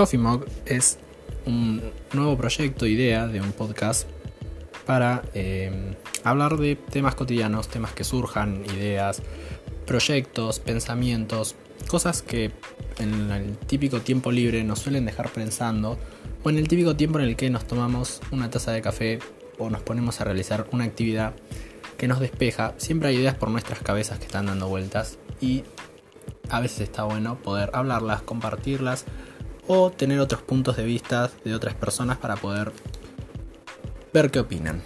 Coffee Mug es un nuevo proyecto, idea de un podcast para eh, hablar de temas cotidianos, temas que surjan, ideas, proyectos, pensamientos, cosas que en el típico tiempo libre nos suelen dejar pensando o en el típico tiempo en el que nos tomamos una taza de café o nos ponemos a realizar una actividad que nos despeja. Siempre hay ideas por nuestras cabezas que están dando vueltas y a veces está bueno poder hablarlas, compartirlas o tener otros puntos de vista de otras personas para poder ver qué opinan.